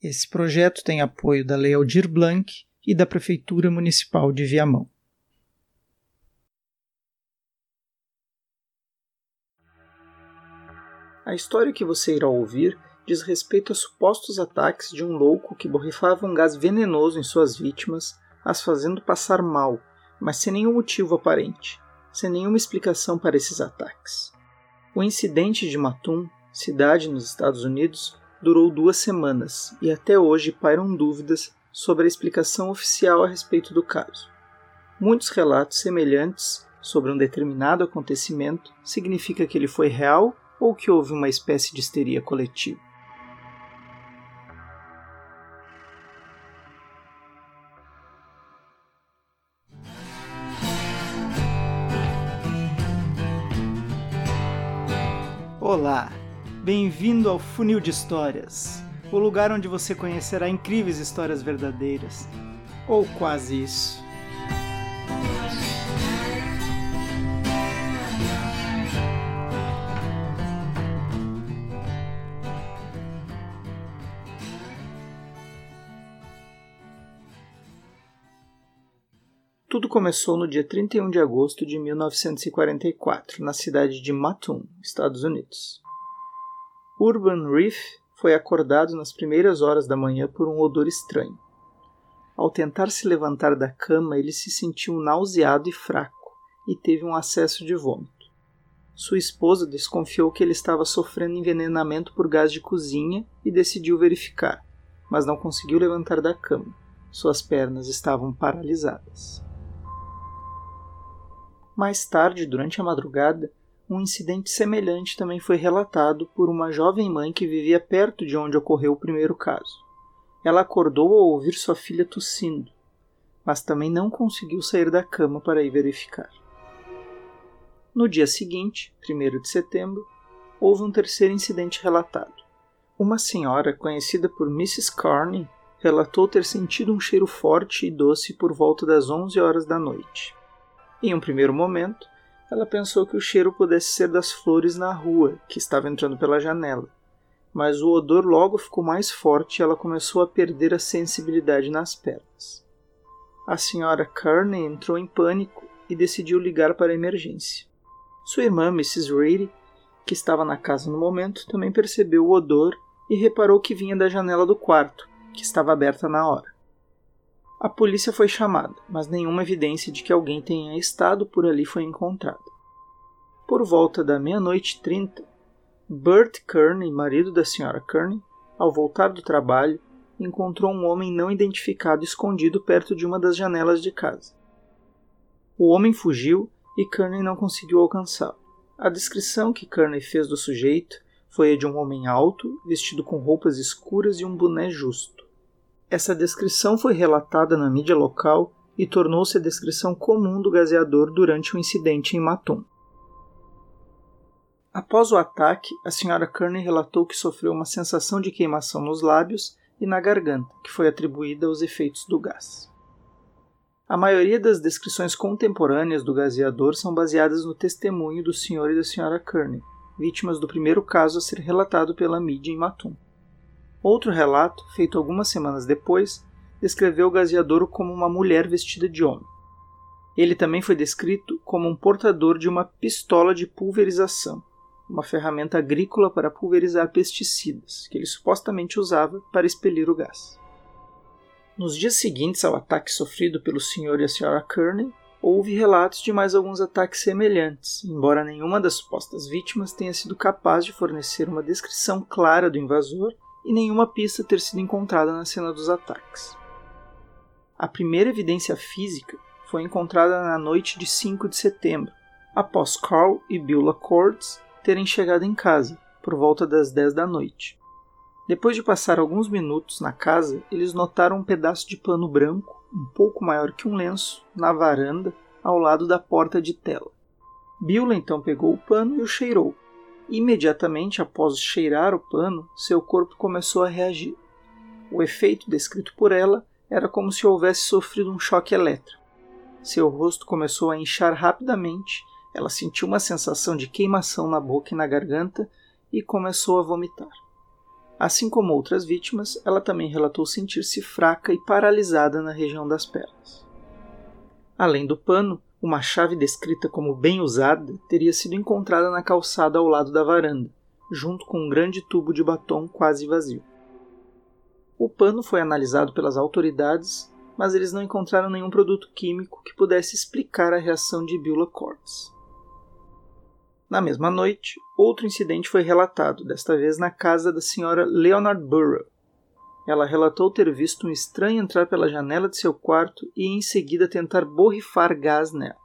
Esse projeto tem apoio da Lei Aldir Blanc e da Prefeitura Municipal de Viamão. A história que você irá ouvir diz respeito a supostos ataques de um louco que borrifava um gás venenoso em suas vítimas, as fazendo passar mal, mas sem nenhum motivo aparente, sem nenhuma explicação para esses ataques. O incidente de Matum, cidade nos Estados Unidos, durou duas semanas e até hoje pairam dúvidas sobre a explicação oficial a respeito do caso. Muitos relatos semelhantes sobre um determinado acontecimento significa que ele foi real ou que houve uma espécie de histeria coletiva. Olá, bem-vindo ao Funil de Histórias, o lugar onde você conhecerá incríveis histórias verdadeiras, ou quase isso. Tudo começou no dia 31 de agosto de 1944, na cidade de Mattoon, Estados Unidos. Urban Reef foi acordado nas primeiras horas da manhã por um odor estranho. Ao tentar se levantar da cama, ele se sentiu nauseado e fraco e teve um acesso de vômito. Sua esposa desconfiou que ele estava sofrendo envenenamento por gás de cozinha e decidiu verificar, mas não conseguiu levantar da cama. Suas pernas estavam paralisadas. Mais tarde, durante a madrugada, um incidente semelhante também foi relatado por uma jovem mãe que vivia perto de onde ocorreu o primeiro caso. Ela acordou ao ouvir sua filha tossindo, mas também não conseguiu sair da cama para ir verificar. No dia seguinte, 1 de setembro, houve um terceiro incidente relatado. Uma senhora, conhecida por Mrs. Carney, relatou ter sentido um cheiro forte e doce por volta das 11 horas da noite. Em um primeiro momento, ela pensou que o cheiro pudesse ser das flores na rua, que estava entrando pela janela. Mas o odor logo ficou mais forte e ela começou a perder a sensibilidade nas pernas. A senhora Kearney entrou em pânico e decidiu ligar para a emergência. Sua irmã, Mrs. Reedy, que estava na casa no momento, também percebeu o odor e reparou que vinha da janela do quarto, que estava aberta na hora. A polícia foi chamada, mas nenhuma evidência de que alguém tenha estado por ali foi encontrada. Por volta da meia-noite trinta, Bert Kearney, marido da Sra. Kearney, ao voltar do trabalho, encontrou um homem não identificado escondido perto de uma das janelas de casa. O homem fugiu e Kearney não conseguiu alcançá-lo. A descrição que Kearney fez do sujeito foi a de um homem alto, vestido com roupas escuras e um boné justo. Essa descrição foi relatada na mídia local e tornou-se a descrição comum do gazeador durante o incidente em Matum. Após o ataque, a Sra. Kearney relatou que sofreu uma sensação de queimação nos lábios e na garganta, que foi atribuída aos efeitos do gás. A maioria das descrições contemporâneas do gazeador são baseadas no testemunho do Sr. e da Sra. Kearney, vítimas do primeiro caso a ser relatado pela mídia em Matum. Outro relato, feito algumas semanas depois, descreveu o gazeadouro como uma mulher vestida de homem. Ele também foi descrito como um portador de uma pistola de pulverização, uma ferramenta agrícola para pulverizar pesticidas, que ele supostamente usava para expelir o gás. Nos dias seguintes ao ataque sofrido pelo Sr. e a Sra. Kearney, houve relatos de mais alguns ataques semelhantes, embora nenhuma das supostas vítimas tenha sido capaz de fornecer uma descrição clara do invasor e nenhuma pista ter sido encontrada na cena dos ataques. A primeira evidência física foi encontrada na noite de 5 de setembro, após Carl e Beulah Cords terem chegado em casa, por volta das 10 da noite. Depois de passar alguns minutos na casa, eles notaram um pedaço de pano branco, um pouco maior que um lenço, na varanda, ao lado da porta de tela. Beulah então pegou o pano e o cheirou, Imediatamente após cheirar o pano, seu corpo começou a reagir. O efeito descrito por ela era como se houvesse sofrido um choque elétrico. Seu rosto começou a inchar rapidamente, ela sentiu uma sensação de queimação na boca e na garganta e começou a vomitar. Assim como outras vítimas, ela também relatou sentir-se fraca e paralisada na região das pernas. Além do pano, uma chave descrita como bem usada teria sido encontrada na calçada ao lado da varanda, junto com um grande tubo de batom quase vazio. O pano foi analisado pelas autoridades, mas eles não encontraram nenhum produto químico que pudesse explicar a reação de Beulah Corpse. Na mesma noite, outro incidente foi relatado, desta vez na casa da senhora Leonard Burrow. Ela relatou ter visto um estranho entrar pela janela de seu quarto e em seguida tentar borrifar gás nela.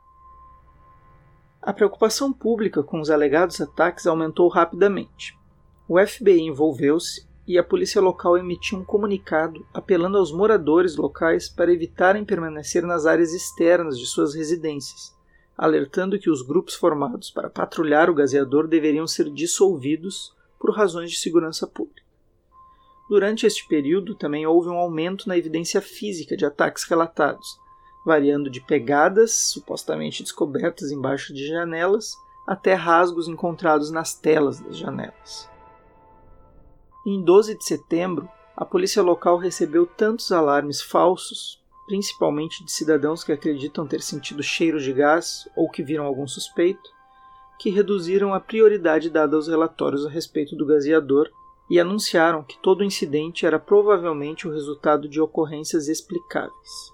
A preocupação pública com os alegados ataques aumentou rapidamente. O FBI envolveu-se e a polícia local emitiu um comunicado apelando aos moradores locais para evitarem permanecer nas áreas externas de suas residências, alertando que os grupos formados para patrulhar o gaseador deveriam ser dissolvidos por razões de segurança pública. Durante este período também houve um aumento na evidência física de ataques relatados, variando de pegadas supostamente descobertas embaixo de janelas até rasgos encontrados nas telas das janelas. Em 12 de setembro, a polícia local recebeu tantos alarmes falsos principalmente de cidadãos que acreditam ter sentido cheiros de gás ou que viram algum suspeito, que reduziram a prioridade dada aos relatórios a respeito do gaseador e anunciaram que todo o incidente era provavelmente o resultado de ocorrências explicáveis.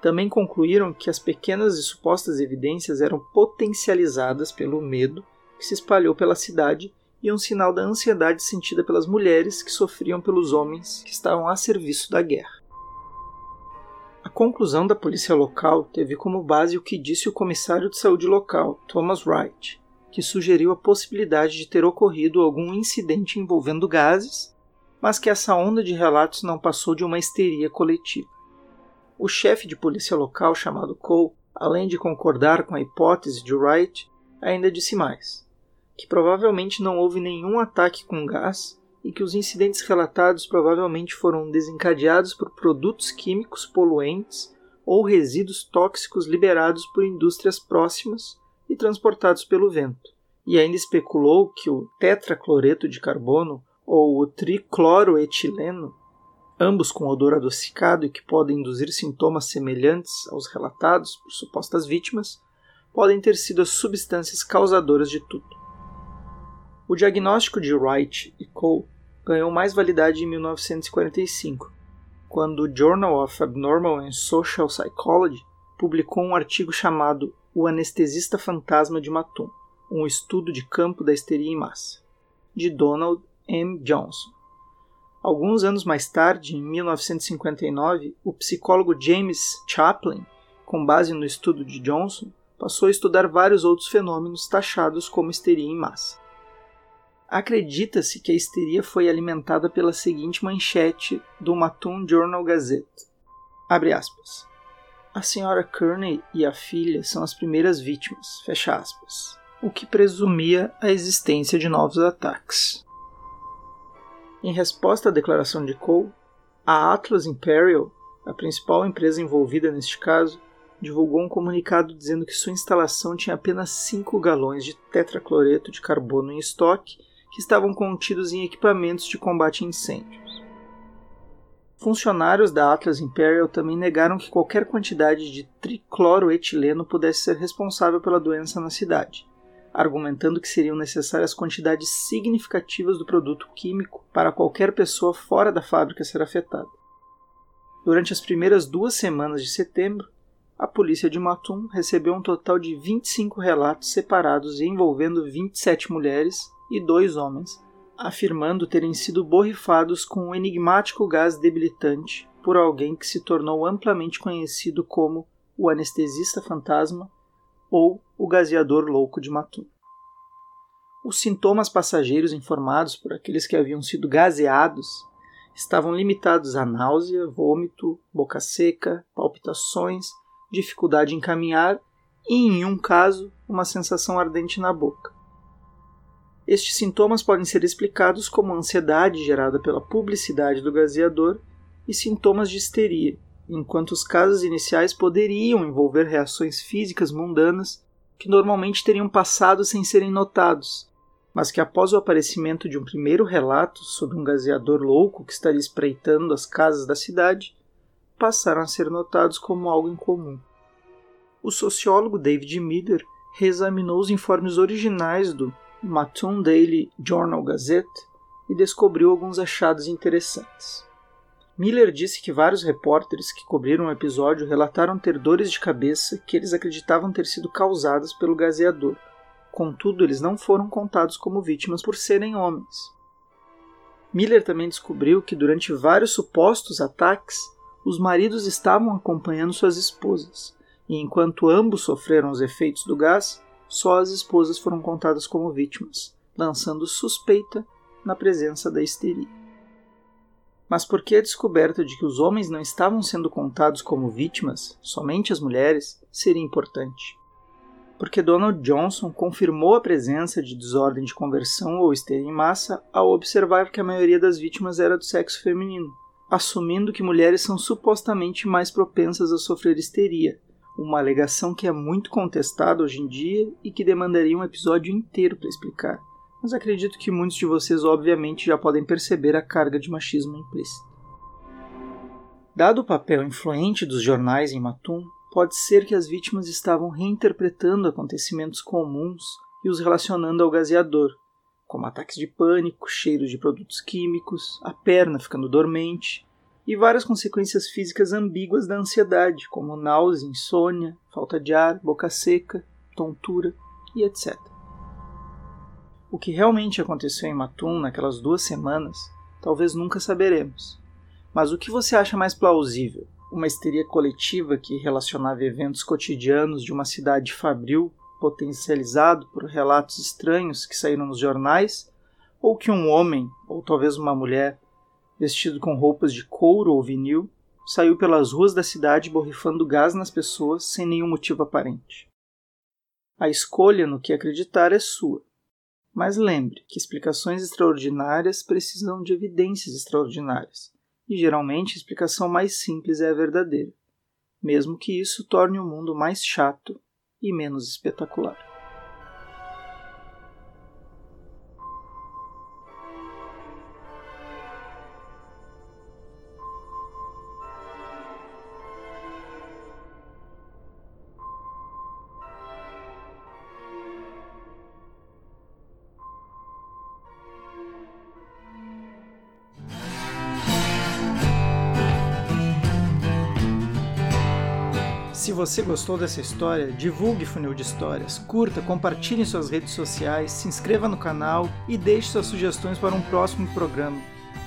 Também concluíram que as pequenas e supostas evidências eram potencializadas pelo medo que se espalhou pela cidade e um sinal da ansiedade sentida pelas mulheres que sofriam pelos homens que estavam a serviço da guerra. A conclusão da polícia local teve como base o que disse o comissário de saúde local, Thomas Wright, que sugeriu a possibilidade de ter ocorrido algum incidente envolvendo gases, mas que essa onda de relatos não passou de uma histeria coletiva. O chefe de polícia local, chamado Cole, além de concordar com a hipótese de Wright, ainda disse mais: que provavelmente não houve nenhum ataque com gás e que os incidentes relatados provavelmente foram desencadeados por produtos químicos poluentes ou resíduos tóxicos liberados por indústrias próximas e transportados pelo vento. E ainda especulou que o tetracloreto de carbono ou o tricloroetileno, ambos com odor adocicado e que podem induzir sintomas semelhantes aos relatados por supostas vítimas, podem ter sido as substâncias causadoras de tudo. O diagnóstico de Wright e Cole ganhou mais validade em 1945, quando o Journal of Abnormal and Social Psychology publicou um artigo chamado O Anestesista Fantasma de Matum, um estudo de campo da histeria em massa, de Donald M. Johnson. Alguns anos mais tarde, em 1959, o psicólogo James Chaplin, com base no estudo de Johnson, passou a estudar vários outros fenômenos taxados como histeria em massa. Acredita-se que a histeria foi alimentada pela seguinte manchete do Matun Journal Gazette. Abre aspas. A senhora Kearney e a filha são as primeiras vítimas, fecha aspas, o que presumia a existência de novos ataques. Em resposta à declaração de Cole, a Atlas Imperial, a principal empresa envolvida neste caso, divulgou um comunicado dizendo que sua instalação tinha apenas 5 galões de tetracloreto de carbono em estoque que estavam contidos em equipamentos de combate a incêndios. Funcionários da Atlas Imperial também negaram que qualquer quantidade de tricloroetileno pudesse ser responsável pela doença na cidade, argumentando que seriam necessárias quantidades significativas do produto químico para qualquer pessoa fora da fábrica ser afetada. Durante as primeiras duas semanas de setembro, a polícia de Matum recebeu um total de 25 relatos separados envolvendo 27 mulheres e dois homens, afirmando terem sido borrifados com um enigmático gás debilitante por alguém que se tornou amplamente conhecido como o anestesista fantasma ou o gaseador louco de Matum. Os sintomas passageiros informados por aqueles que haviam sido gaseados estavam limitados a náusea, vômito, boca seca, palpitações, dificuldade em caminhar e, em um caso, uma sensação ardente na boca. Estes sintomas podem ser explicados como ansiedade gerada pela publicidade do gaseador e sintomas de histeria, enquanto os casos iniciais poderiam envolver reações físicas mundanas que normalmente teriam passado sem serem notados, mas que após o aparecimento de um primeiro relato sobre um gazeador louco que estaria espreitando as casas da cidade, passaram a ser notados como algo incomum. O sociólogo David Miller reexaminou os informes originais do Mattoon Daily Journal Gazette e descobriu alguns achados interessantes. Miller disse que vários repórteres que cobriram o episódio relataram ter dores de cabeça que eles acreditavam ter sido causadas pelo gazeador. Contudo, eles não foram contados como vítimas por serem homens. Miller também descobriu que durante vários supostos ataques, os maridos estavam acompanhando suas esposas, e enquanto ambos sofreram os efeitos do gás, só as esposas foram contadas como vítimas, lançando suspeita na presença da histeria. Mas por que a descoberta de que os homens não estavam sendo contados como vítimas, somente as mulheres, seria importante? Porque Donald Johnson confirmou a presença de desordem de conversão ou histeria em massa ao observar que a maioria das vítimas era do sexo feminino, assumindo que mulheres são supostamente mais propensas a sofrer histeria, uma alegação que é muito contestada hoje em dia e que demandaria um episódio inteiro para explicar. Mas acredito que muitos de vocês, obviamente, já podem perceber a carga de machismo implícita. Dado o papel influente dos jornais em Matum, pode ser que as vítimas estavam reinterpretando acontecimentos comuns e os relacionando ao gazeador, como ataques de pânico, cheiros de produtos químicos, a perna ficando dormente e várias consequências físicas ambíguas da ansiedade, como náusea, insônia, falta de ar, boca seca, tontura e etc. O que realmente aconteceu em Matum naquelas duas semanas, talvez nunca saberemos. Mas o que você acha mais plausível? Uma histeria coletiva que relacionava eventos cotidianos de uma cidade fabril potencializado por relatos estranhos que saíram nos jornais, ou que um homem, ou talvez uma mulher, vestido com roupas de couro ou vinil, saiu pelas ruas da cidade borrifando gás nas pessoas sem nenhum motivo aparente. A escolha no que acreditar é sua. Mas lembre que explicações extraordinárias precisam de evidências extraordinárias, e geralmente a explicação mais simples é a verdadeira, mesmo que isso torne o mundo mais chato e menos espetacular. Você gostou dessa história, divulgue Funil de Histórias, curta, compartilhe em suas redes sociais, se inscreva no canal e deixe suas sugestões para um próximo programa.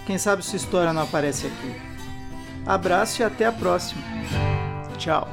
Quem sabe sua história não aparece aqui. Abraço e até a próxima. Tchau.